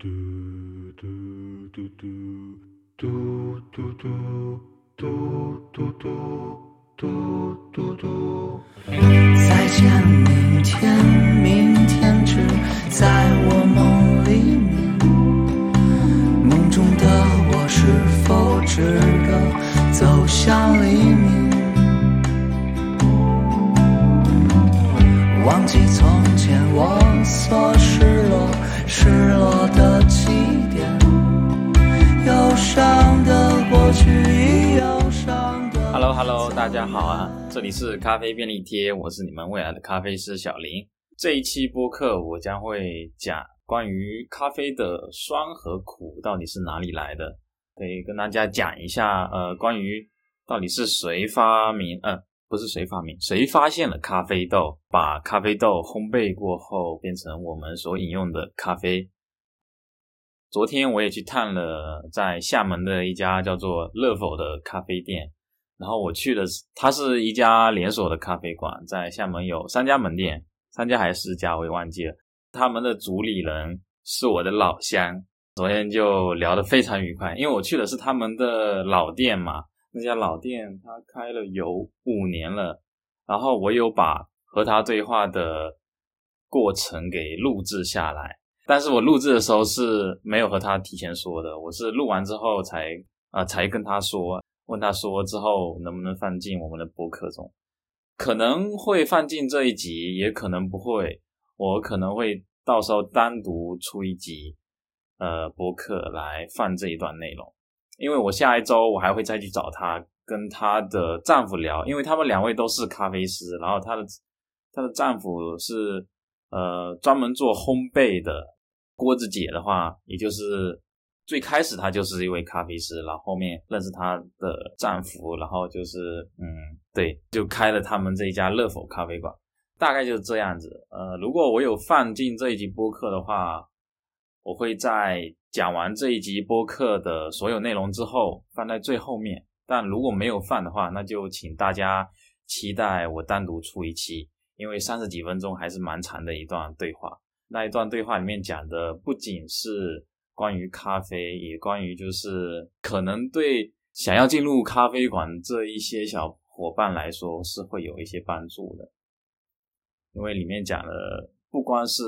嘟嘟嘟嘟嘟嘟嘟嘟嘟嘟嘟嘟嘟再见，明天，明天只在我梦里面。梦中的我是否值得走向黎明？忘记从前我所失落，失落 Hello 大家好啊！这里是咖啡便利贴，我是你们未来的咖啡师小林。这一期播客我将会讲关于咖啡的酸和苦到底是哪里来的，可以跟大家讲一下。呃，关于到底是谁发明，呃，不是谁发明，谁发现了咖啡豆，把咖啡豆烘焙过后变成我们所饮用的咖啡。昨天我也去探了在厦门的一家叫做乐否的咖啡店。然后我去的是，它是一家连锁的咖啡馆，在厦门有三家门店，三家还是四家我也忘记了。他们的主理人是我的老乡，昨天就聊得非常愉快，因为我去的是他们的老店嘛，那家老店他开了有五年了，然后我有把和他对话的过程给录制下来，但是我录制的时候是没有和他提前说的，我是录完之后才啊、才跟他说。问他说之后能不能放进我们的播客中，可能会放进这一集，也可能不会。我可能会到时候单独出一集，呃，播客来放这一段内容，因为我下一周我还会再去找他，跟她的丈夫聊，因为他们两位都是咖啡师，然后她的她的丈夫是呃专门做烘焙的，郭子姐的话，也就是。最开始她就是一位咖啡师，然后后面认识她的丈夫，然后就是嗯，对，就开了他们这一家乐否咖啡馆，大概就是这样子。呃，如果我有放进这一集播客的话，我会在讲完这一集播客的所有内容之后放在最后面。但如果没有放的话，那就请大家期待我单独出一期，因为三十几分钟还是蛮长的一段对话。那一段对话里面讲的不仅是关于咖啡，也关于就是可能对想要进入咖啡馆这一些小伙伴来说是会有一些帮助的，因为里面讲了不光是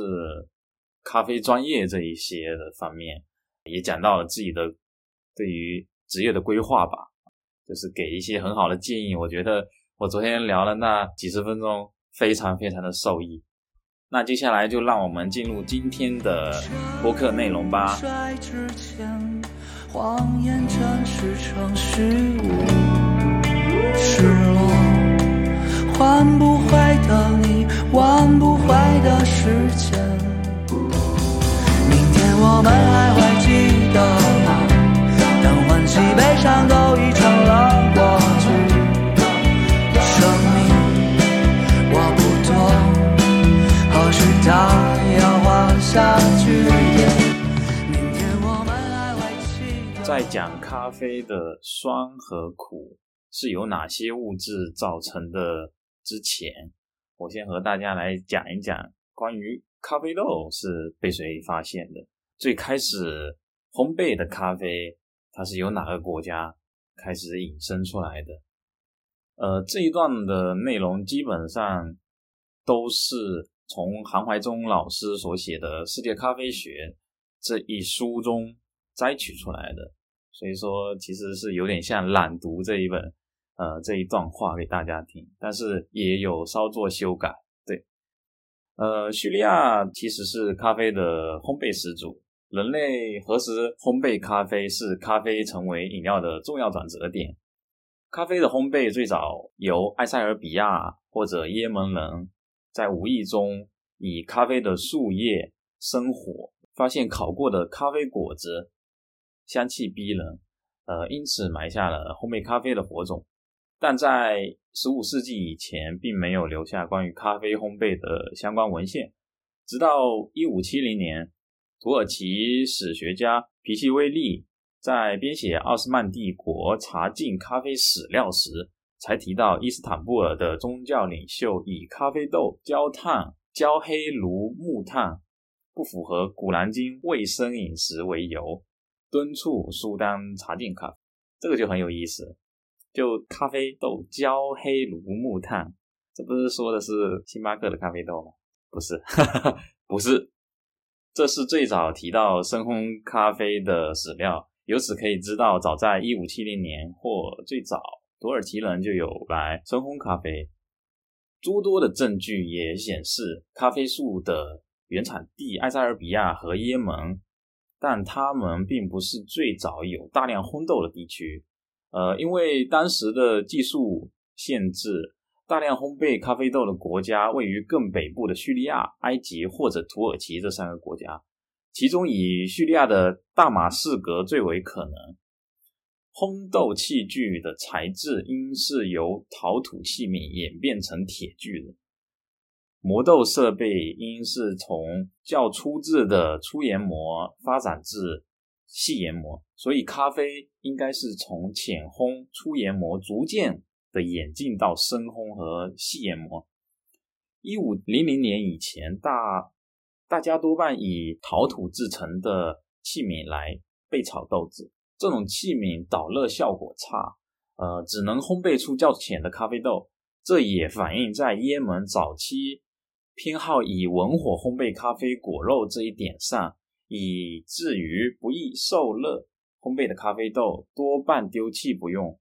咖啡专业这一些的方面，也讲到了自己的对于职业的规划吧，就是给一些很好的建议。我觉得我昨天聊了那几十分钟，非常非常的受益。那接下来就让我们进入今天的播客内容吧。摔之前，谎言真实成虚无，失落，换不回的你，挽不回的时间。明天我们还会记得吗？当欢喜悲伤都已成了下句。在讲咖啡的酸和苦是由哪些物质造成的之前，我先和大家来讲一讲关于咖啡豆是被谁发现的。最开始烘焙的咖啡，它是由哪个国家开始引申出来的？呃，这一段的内容基本上都是从韩怀忠老师所写的《世界咖啡学》这一书中摘取出来的，所以说其实是有点像朗读这一本呃这一段话给大家听，但是也有稍作修改。对，呃，叙利亚其实是咖啡的烘焙始祖，人类何时烘焙咖啡是咖啡成为饮料的重要转折点。咖啡的烘焙最早由埃塞俄比亚或者也门人在无意中以咖啡的树叶生火，发现烤过的咖啡果子香气逼人，呃，因此埋下了烘焙咖啡的火种。但在十五世纪以前，并没有留下关于咖啡烘焙的相关文献。直到一五七零年，土耳其史学家皮西威利在编写奥斯曼帝国茶禁咖啡史料时，才提到伊斯坦布尔的宗教领袖以咖啡豆焦炭、焦黑炉木炭不符合《古兰经》卫生饮食为由，敦促苏丹查禁咖啡。这个就很有意思，就咖啡豆焦黑如木炭，这不是说的是星巴克的咖啡豆吗？不是，不是，这是最早提到深烘咖啡的史料。由此可以知道，早在一五七零年或最早，土耳其人就有来深烘咖啡。诸多的证据也显示，咖啡树的原产地埃塞俄比亚和也门，但他们并不是最早有大量烘豆的地区。呃，因为当时的技术限制，大量烘焙咖啡豆的国家位于更北部的叙利亚、埃及或者土耳其这三个国家。其中以叙利亚的大马士革最为可能。烘豆器具的材质应是由陶土器皿演变成铁具的，磨豆设备应是从较粗制的粗研磨发展至细研磨，所以咖啡应该是从浅烘、粗研磨逐渐的演进到深烘和细研磨。一五零零年以前，大大家多半以陶土制成的器皿来焙炒豆子，这种器皿导热效果差，呃，只能烘焙出较浅的咖啡豆。这也反映在耶门早期偏好以文火烘焙咖啡果肉这一点上，以至于不易受热烘焙的咖啡豆多半丢弃不用，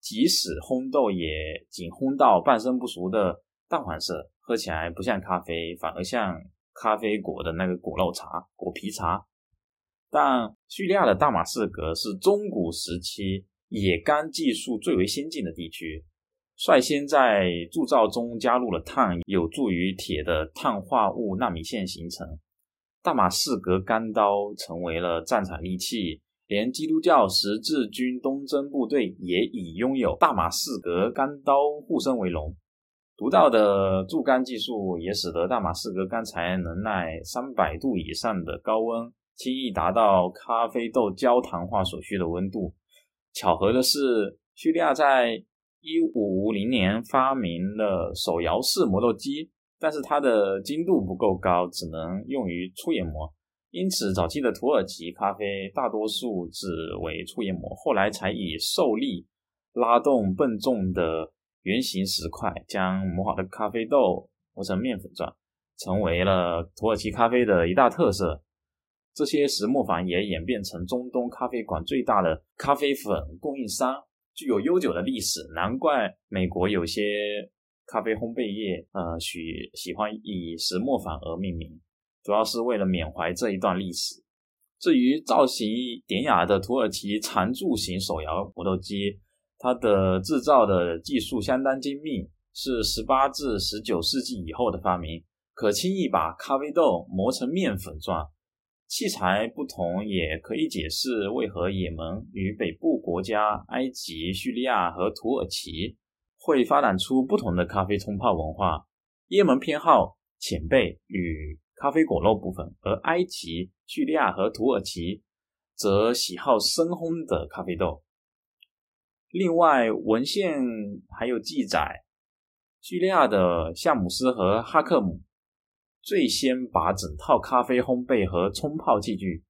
即使烘豆也仅烘到半生不熟的淡黄色，喝起来不像咖啡，反而像。咖啡果的那个果肉茶、果皮茶，但叙利亚的大马士革是中古时期冶钢技术最为先进的地区，率先在铸造中加入了碳，有助于铁的碳化物纳米线形成。大马士革钢刀成为了战场利器，连基督教十字军东征部队也以拥有大马士革钢刀护身为荣。独到的铸钢技术也使得大马士革钢材能耐三百度以上的高温，轻易达到咖啡豆焦糖化所需的温度。巧合的是，叙利亚在一五五零年发明了手摇式磨豆机，但是它的精度不够高，只能用于粗研磨。因此，早期的土耳其咖啡大多数只为粗研磨，后来才以受力拉动笨重的。圆形石块将磨好的咖啡豆磨成面粉状，成为了土耳其咖啡的一大特色。这些石磨坊也演变成中东咖啡馆最大的咖啡粉供应商，具有悠久的历史。难怪美国有些咖啡烘焙业，呃，许喜欢以石磨坊而命名，主要是为了缅怀这一段历史。至于造型典雅的土耳其长柱形手摇磨豆机。它的制造的技术相当精密，是十八至十九世纪以后的发明，可轻易把咖啡豆磨成面粉状。器材不同，也可以解释为何也门与北部国家埃及、叙利亚和土耳其会发展出不同的咖啡冲泡文化。也门偏好浅焙与咖啡果肉部分，而埃及、叙利亚和土耳其则喜好深烘的咖啡豆。另外，文献还有记载，叙利亚的夏姆斯和哈克姆最先把整套咖啡烘焙和冲泡器具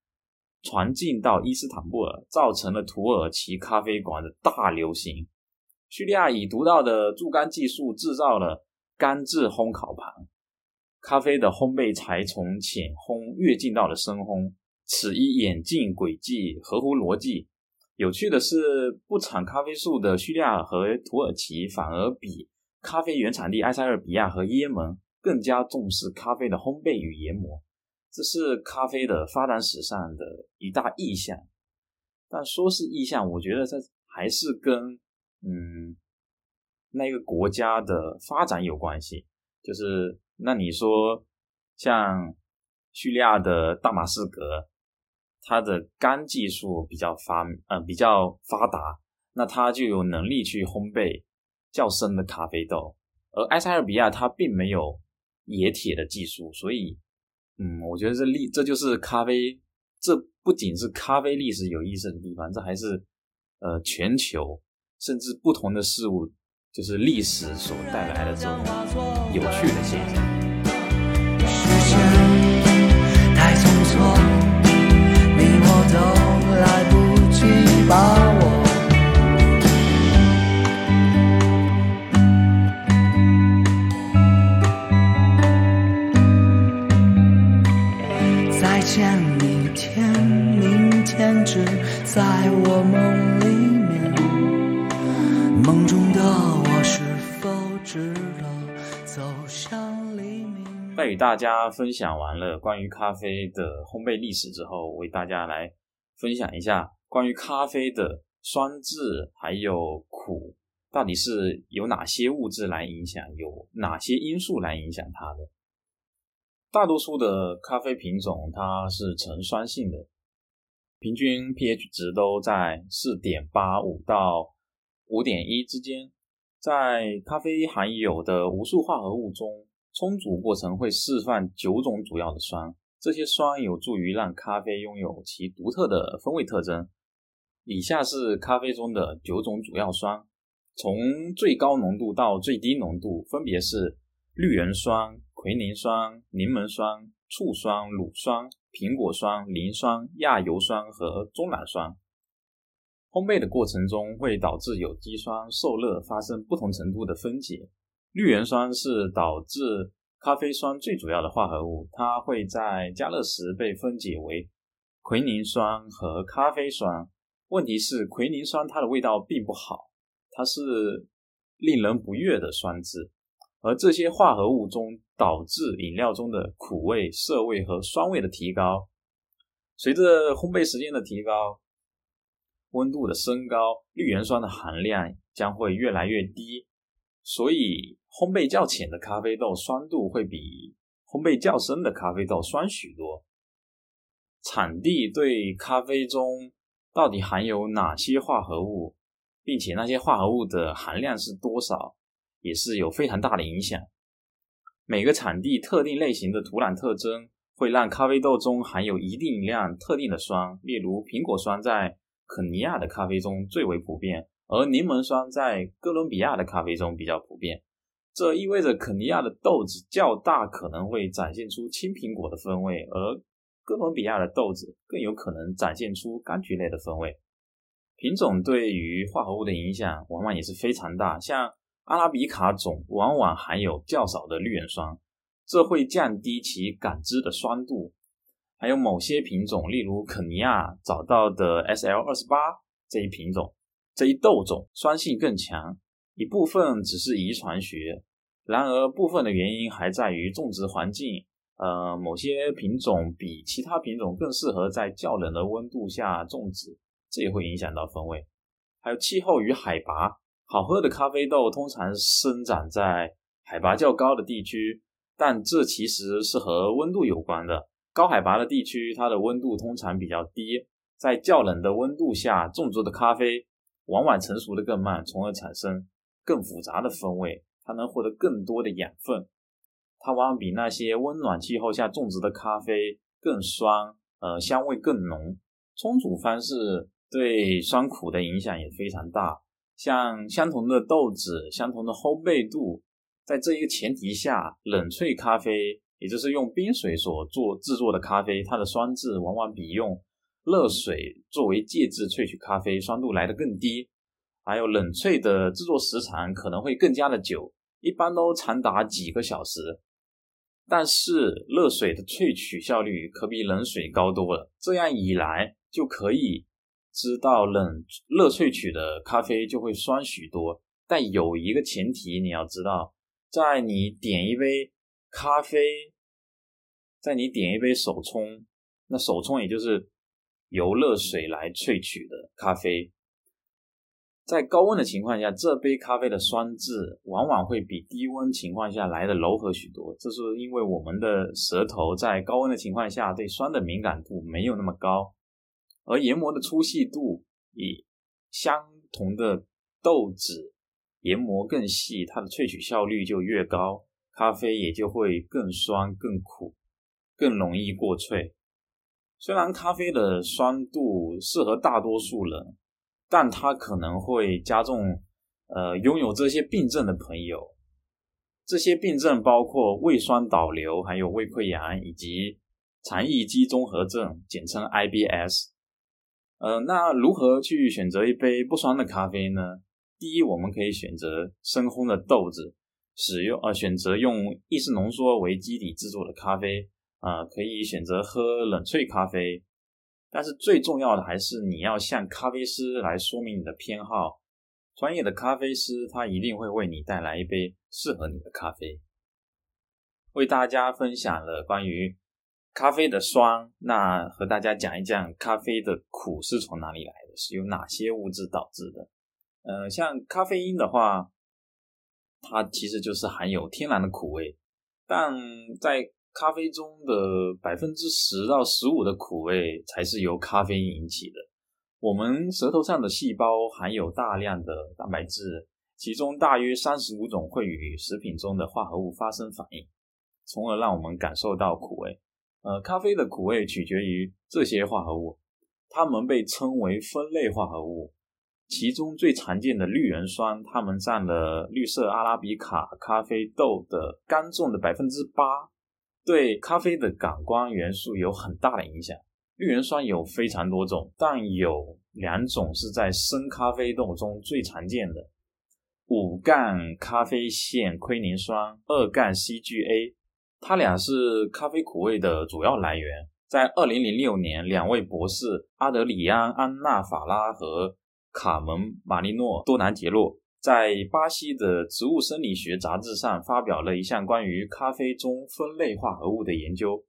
传进到伊斯坦布尔，造成了土耳其咖啡馆的大流行。叙利亚以独到的铸钢技术制造了干制烘烤盘，咖啡的烘焙才从浅烘跃进到了深烘，此一演进轨迹合乎逻辑。有趣的是，不产咖啡树的叙利亚和土耳其反而比咖啡原产地埃塞俄比亚和耶门更加重视咖啡的烘焙与研磨，这是咖啡的发展史上的一大意象。但说是意象，我觉得这还是跟嗯那个国家的发展有关系。就是那你说像叙利亚的大马士革。它的干技术比较发，呃，比较发达，那它就有能力去烘焙较深的咖啡豆。而埃塞俄比亚它并没有冶铁的技术，所以，嗯，我觉得这历这就是咖啡，这不仅是咖啡历史有意思的地方，这还是呃全球甚至不同的事物，就是历史所带来的这种有趣的现象。见梦。中的我是否值得走向黎明？在与大家分享完了关于咖啡的烘焙历史之后，为大家来分享一下关于咖啡的酸质还有苦，到底是由哪些物质来影响，有哪些因素来影响它的。大多数的咖啡品种它是呈酸性的，平均 pH 值都在四点八五到五点一之间。在咖啡含有的无数化合物中，冲煮过程会释放九种主要的酸，这些酸有助于让咖啡拥有其独特的风味特征。以下是咖啡中的九种主要酸，从最高浓度到最低浓度，分别是绿原酸、奎宁酸、柠檬酸、醋酸、乳酸、苹果酸、磷酸、亚油酸和中榄酸。烘焙的过程中会导致有机酸受热发生不同程度的分解。绿原酸是导致咖啡酸最主要的化合物，它会在加热时被分解为奎宁酸和咖啡酸。问题是，奎宁酸它的味道并不好，它是令人不悦的酸质，而这些化合物中导致饮料中的苦味、涩味和酸味的提高。随着烘焙时间的提高，温度的升高，绿原酸的含量将会越来越低，所以。烘焙较浅的咖啡豆酸度会比烘焙较深的咖啡豆酸许多。产地对咖啡中到底含有哪些化合物，并且那些化合物的含量是多少，也是有非常大的影响。每个产地特定类型的土壤特征会让咖啡豆中含有一定量特定的酸，例如苹果酸在肯尼亚的咖啡中最为普遍，而柠檬酸在哥伦比亚的咖啡中比较普遍。这意味着肯尼亚的豆子较大可能会展现出青苹果的风味，而哥伦比亚的豆子更有可能展现出柑橘类的风味。品种对于化合物的影响往往也是非常大，像阿拉比卡种往往含有较少的绿原酸，这会降低其感知的酸度。还有某些品种，例如肯尼亚找到的 SL 二十八这一品种，这一豆种酸性更强，一部分只是遗传学。然而，部分的原因还在于种植环境。呃，某些品种比其他品种更适合在较冷的温度下种植，这也会影响到风味。还有气候与海拔，好喝的咖啡豆通常生长在海拔较高的地区，但这其实是和温度有关的。高海拔的地区，它的温度通常比较低，在较冷的温度下种植的咖啡，往往成熟的更慢，从而产生更复杂的风味。它能获得更多的养分，它往往比那些温暖气候下种植的咖啡更酸，呃，香味更浓。冲煮方式对酸苦的影响也非常大。像相同的豆子、相同的烘焙度，在这一个前提下，冷萃咖啡，也就是用冰水所做制作的咖啡，它的酸质往往比用热水作为介质萃取咖啡酸度来得更低。还有冷萃的制作时长可能会更加的久。一般都长达几个小时，但是热水的萃取效率可比冷水高多了。这样一来，就可以知道冷热萃取的咖啡就会酸许多。但有一个前提，你要知道，在你点一杯咖啡，在你点一杯手冲，那手冲也就是由热水来萃取的咖啡。在高温的情况下，这杯咖啡的酸质往往会比低温情况下来的柔和许多。这是因为我们的舌头在高温的情况下对酸的敏感度没有那么高，而研磨的粗细度以相同的豆子研磨更细，它的萃取效率就越高，咖啡也就会更酸、更苦、更容易过萃。虽然咖啡的酸度适合大多数人。但它可能会加重，呃，拥有这些病症的朋友。这些病症包括胃酸倒流，还有胃溃疡以及肠易激综合症，简称 IBS。呃，那如何去选择一杯不酸的咖啡呢？第一，我们可以选择深烘的豆子，使用呃选择用意式浓缩为基底制作的咖啡，啊、可以选择喝冷萃咖啡。但是最重要的还是你要向咖啡师来说明你的偏好，专业的咖啡师他一定会为你带来一杯适合你的咖啡。为大家分享了关于咖啡的酸，那和大家讲一讲咖啡的苦是从哪里来的，是由哪些物质导致的。呃，像咖啡因的话，它其实就是含有天然的苦味，但在咖啡中的百分之十到十五的苦味才是由咖啡因引起的。我们舌头上的细胞含有大量的蛋白质，其中大约三十五种会与食品中的化合物发生反应，从而让我们感受到苦味。呃，咖啡的苦味取决于这些化合物，它们被称为酚类化合物。其中最常见的绿原酸，它们占了绿色阿拉比卡咖啡豆的干重的百分之八，对咖啡的感光元素有很大的影响。绿原酸有非常多种，但有两种是在生咖啡豆中最常见的：五杠咖啡线奎宁酸、二杠 CGA，它俩是咖啡苦味的主要来源。在二零零六年，两位博士阿德里安·安纳法拉和卡门·马利诺多南杰洛在巴西的植物生理学杂志上发表了一项关于咖啡中酚类化合物的研究。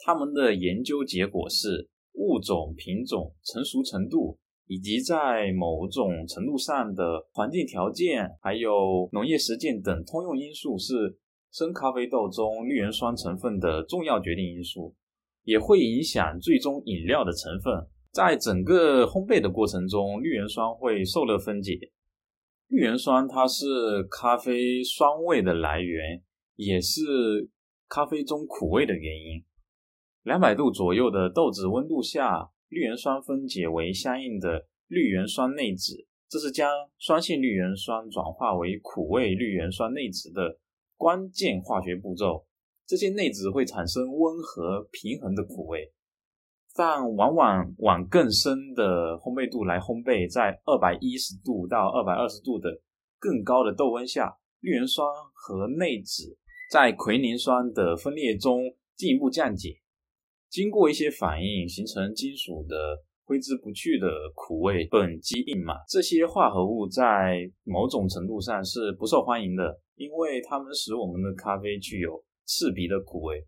他们的研究结果是，物种、品种、成熟程度以及在某种程度上的环境条件，还有农业实践等通用因素是生咖啡豆中绿原酸成分的重要决定因素，也会影响最终饮料的成分。在整个烘焙的过程中，绿原酸会受热分解。绿原酸它是咖啡酸味的来源，也是咖啡中苦味的原因。两百度左右的豆子温度下，绿原酸分解为相应的绿原酸内酯，这是将酸性绿原酸转化为苦味绿原酸内酯的关键化学步骤。这些内酯会产生温和平衡的苦味。但往往往更深的烘焙度来烘焙，在二百一十度到二百二十度的更高的豆温下，绿原酸和内酯在奎宁酸的分裂中进一步降解，经过一些反应，形成金属的挥之不去的苦味苯基硬嘛。这些化合物在某种程度上是不受欢迎的，因为它们使我们的咖啡具有刺鼻的苦味。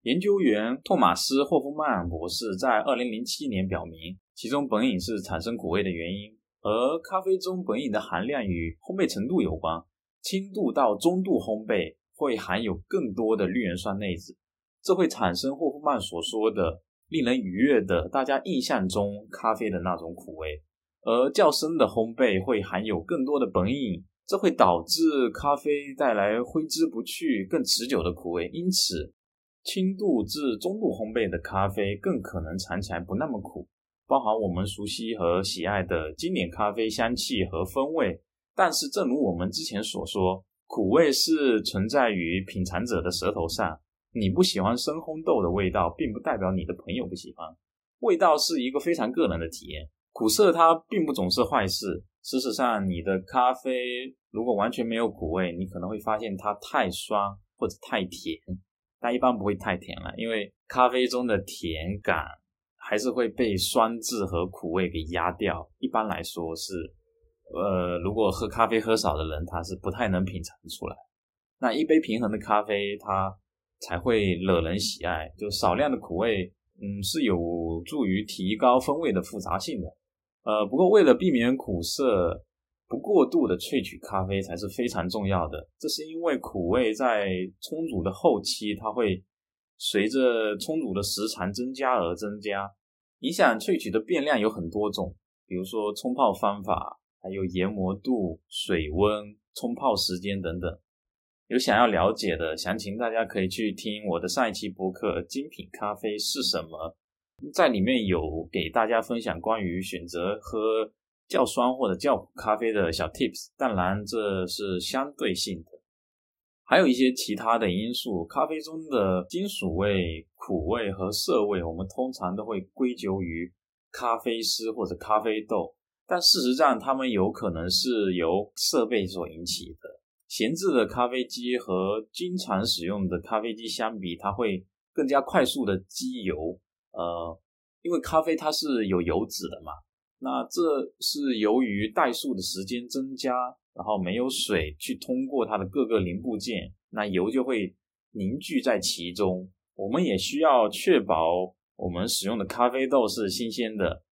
研究员托马斯·霍夫曼博士在2007年表明，其中苯饮是产生苦味的原因，而咖啡中苯饮的含量与烘焙程度有关。轻度到中度烘焙会含有更多的绿原酸内酯，这会产生霍夫曼所说的令人愉悦的大家印象中咖啡的那种苦味。而较深的烘焙会含有更多的苯饮，这会导致咖啡带来挥之不去、更持久的苦味。因此，轻度至中度烘焙的咖啡更可能尝起来不那么苦，包含我们熟悉和喜爱的经典咖啡香气和风味。但是，正如我们之前所说，苦味是存在于品尝者的舌头上。你不喜欢深烘豆的味道，并不代表你的朋友不喜欢。味道是一个非常个人的体验，苦涩它并不总是坏事。事实上，你的咖啡如果完全没有苦味，你可能会发现它太酸或者太甜。但一般不会太甜了，因为咖啡中的甜感还是会被酸质和苦味给压掉。一般来说是，呃，如果喝咖啡喝少的人，他是不太能品尝出来。那一杯平衡的咖啡，它才会惹人喜爱。就少量的苦味，嗯，是有助于提高风味的复杂性的。呃，不过为了避免苦涩，不过度的萃取咖啡才是非常重要的。这是因为苦味在冲煮的后期，它会随着冲煮的时长增加而增加。影响萃取的变量有很多种，比如说冲泡方法，还有研磨度、水温、冲泡时间等等。有想要了解的详情，大家可以去听我的上一期播客《精品咖啡是什么》，在里面有给大家分享关于选择喝。较酸或者较苦咖啡的小 tips，当然这是相对性的，还有一些其他的因素。咖啡中的金属味、苦味和涩味，我们通常都会归咎于咖啡师或者咖啡豆，但事实上，它们有可能是由设备所引起的。闲置的咖啡机和经常使用的咖啡机相比，它会更加快速的机油。呃，因为咖啡它是有油脂的嘛，那这是由于怠速的时间增加，然后没有水去通过它的各个零部件，那油就会凝聚在其中。我们也需要确保我们使用的咖啡豆是新鲜的，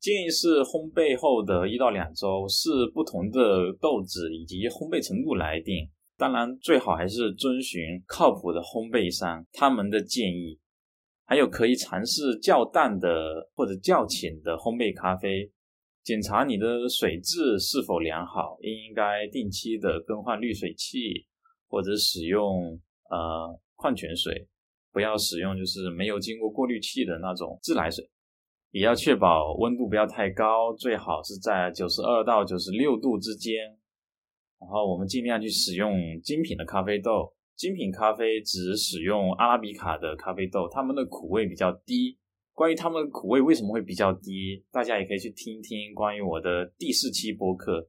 建议是烘焙后的一到两周，是不同的豆子以及烘焙程度来定。当然，最好还是遵循靠谱的烘焙商他们的建议。还有可以尝试较淡的或者较浅的烘焙咖啡，检查你的水质是否良好，应该定期的更换滤水器，或者使用呃矿泉水，不要使用就是没有经过过滤器的那种自来水，也要确保温度不要太高，最好是在九十二到九十六度之间，然后我们尽量去使用精品的咖啡豆。精品咖啡只使用阿拉比卡的咖啡豆，它们的苦味比较低。关于它们的苦味为什么会比较低，大家也可以去听听关于我的第四期播客。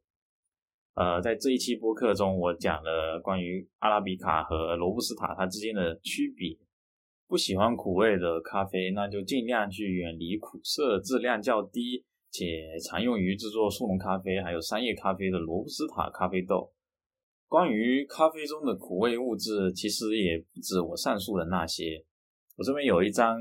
呃，在这一期播客中，我讲了关于阿拉比卡和罗布斯塔它之间的区别。不喜欢苦味的咖啡，那就尽量去远离苦涩、质量较低且常用于制作速溶咖啡还有商业咖啡的罗布斯塔咖啡豆。关于咖啡中的苦味物质，其实也不止我上述的那些。我这边有一张，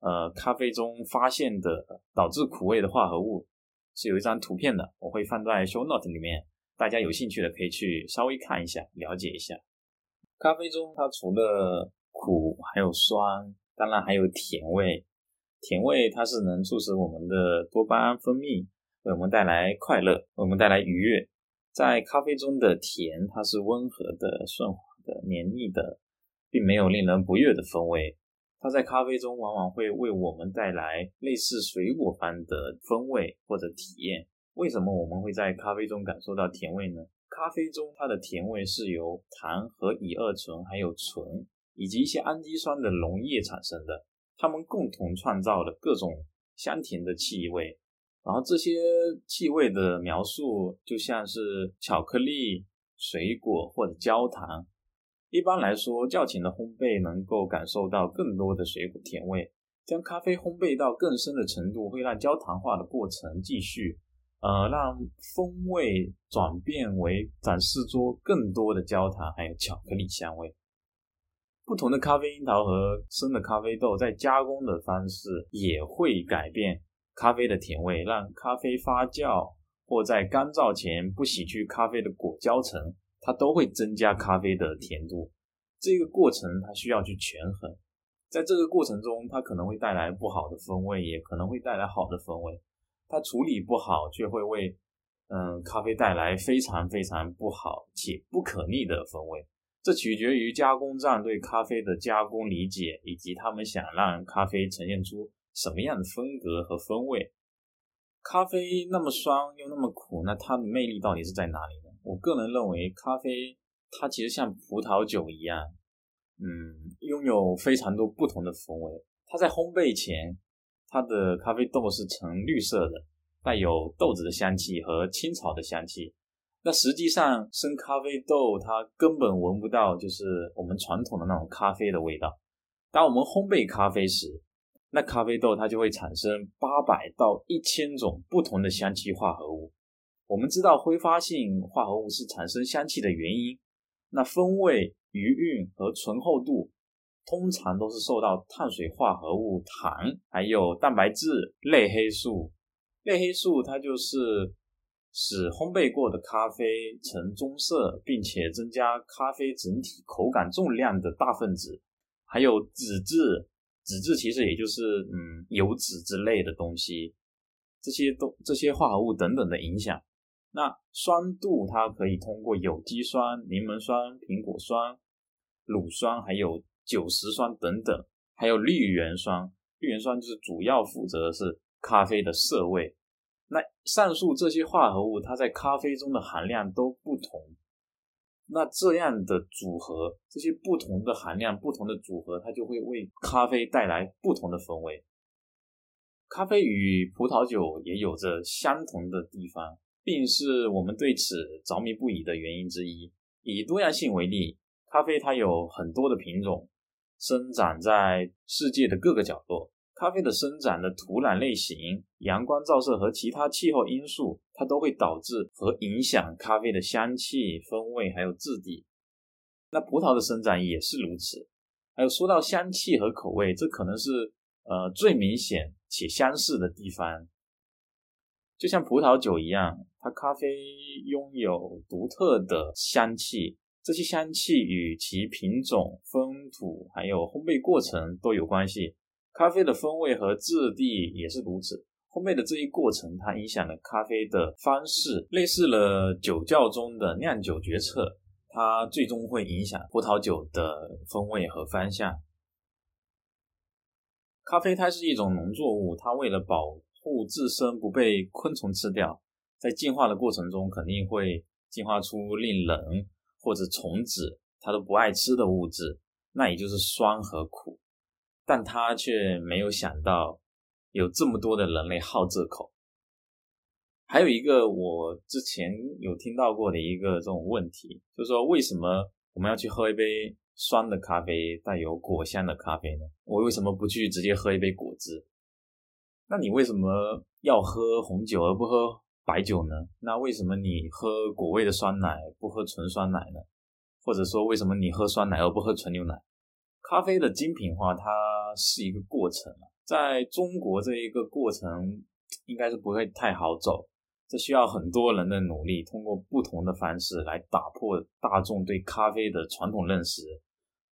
呃，咖啡中发现的导致苦味的化合物，是有一张图片的，我会放在 show note 里面，大家有兴趣的可以去稍微看一下，了解一下。咖啡中它除了苦，还有酸，当然还有甜味。甜味它是能促使我们的多巴胺分泌，为我们带来快乐，为我们带来愉悦。在咖啡中的甜，它是温和的、顺滑的、黏腻的，并没有令人不悦的风味。它在咖啡中往往会为我们带来类似水果般的风味或者体验。为什么我们会在咖啡中感受到甜味呢？咖啡中它的甜味是由糖和乙二醇、还有醇以及一些氨基酸的溶液产生的，它们共同创造了各种香甜的气味。然后这些气味的描述就像是巧克力、水果或者焦糖。一般来说，较浅的烘焙能够感受到更多的水果甜味。将咖啡烘焙到更深的程度，会让焦糖化的过程继续，呃，让风味转变为展示出更多的焦糖还有巧克力香味。不同的咖啡樱桃和生的咖啡豆在加工的方式也会改变。咖啡的甜味让咖啡发酵或在干燥前不洗去咖啡的果胶层，它都会增加咖啡的甜度。这个过程它需要去权衡，在这个过程中，它可能会带来不好的风味，也可能会带来好的风味。它处理不好，却会为嗯咖啡带来非常非常不好且不可逆的风味。这取决于加工站对咖啡的加工理解，以及他们想让咖啡呈现出。什么样的风格和风味？咖啡那么酸又那么苦，那它的魅力到底是在哪里呢？我个人认为，咖啡它其实像葡萄酒一样，嗯，拥有非常多不同的风味。它在烘焙前，它的咖啡豆是呈绿色的，带有豆子的香气和青草的香气。那实际上，生咖啡豆它根本闻不到，就是我们传统的那种咖啡的味道。当我们烘焙咖啡时，那咖啡豆它就会产生八百到一千种不同的香气化合物。我们知道挥发性化合物是产生香气的原因。那风味、余韵和醇厚度通常都是受到碳水化合物、糖还有蛋白质、类黑素。类黑素它就是使烘焙过的咖啡呈棕色，并且增加咖啡整体口感重量的大分子，还有脂质。脂质其实也就是嗯油脂之类的东西，这些都这些化合物等等的影响。那酸度它可以通过有机酸、柠檬酸、苹果酸、乳酸，还有酒石酸等等，还有绿原酸。绿原酸就是主要负责是咖啡的涩味。那上述这些化合物，它在咖啡中的含量都不同。那这样的组合，这些不同的含量、不同的组合，它就会为咖啡带来不同的风味。咖啡与葡萄酒也有着相同的地方，并是我们对此着迷不已的原因之一。以多样性为例，咖啡它有很多的品种，生长在世界的各个角落。咖啡的生长的土壤类型、阳光照射和其他气候因素，它都会导致和影响咖啡的香气、风味还有质地。那葡萄的生长也是如此。还有说到香气和口味，这可能是呃最明显且相似的地方。就像葡萄酒一样，它咖啡拥有独特的香气，这些香气与其品种、风土还有烘焙过程都有关系。咖啡的风味和质地也是如此。烘焙的这一过程，它影响了咖啡的方式，类似了酒窖中的酿酒决策，它最终会影响葡萄酒的风味和方向。咖啡它是一种农作物，它为了保护自身不被昆虫吃掉，在进化的过程中肯定会进化出令人或者虫子它都不爱吃的物质，那也就是酸和苦。但他却没有想到，有这么多的人类好这口。还有一个我之前有听到过的一个这种问题，就是说为什么我们要去喝一杯酸的咖啡，带有果香的咖啡呢？我为什么不去直接喝一杯果汁？那你为什么要喝红酒而不喝白酒呢？那为什么你喝果味的酸奶不喝纯酸奶呢？或者说为什么你喝酸奶而不喝纯牛奶？咖啡的精品化，它是一个过程啊在中国这一个过程应该是不会太好走，这需要很多人的努力，通过不同的方式来打破大众对咖啡的传统认识。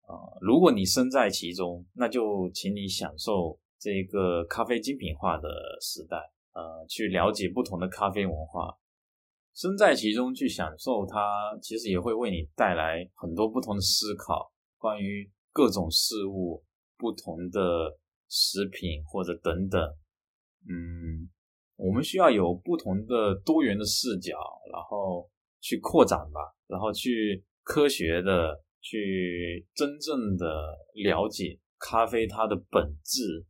啊，如果你身在其中，那就请你享受这一个咖啡精品化的时代，呃，去了解不同的咖啡文化，身在其中去享受它，其实也会为你带来很多不同的思考，关于。各种事物、不同的食品或者等等，嗯，我们需要有不同的多元的视角，然后去扩展吧，然后去科学的去真正的了解咖啡它的本质，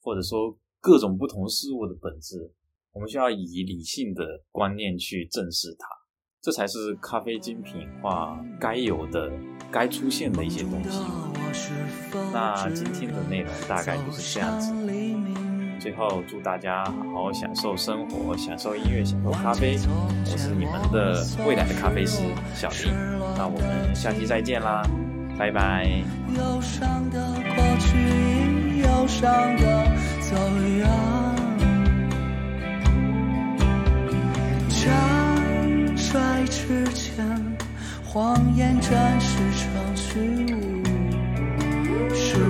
或者说各种不同事物的本质。我们需要以理性的观念去正视它，这才是咖啡精品化该有的。该出现的一些东西。那今天的内容大概就是这样子。最后祝大家好好享受生活，享受音乐，享受咖啡。我是你们的未来的咖啡师小林，那我们下期再见啦，拜拜。忧伤的过去，忧伤的走，之前，谎言成虚无。sure.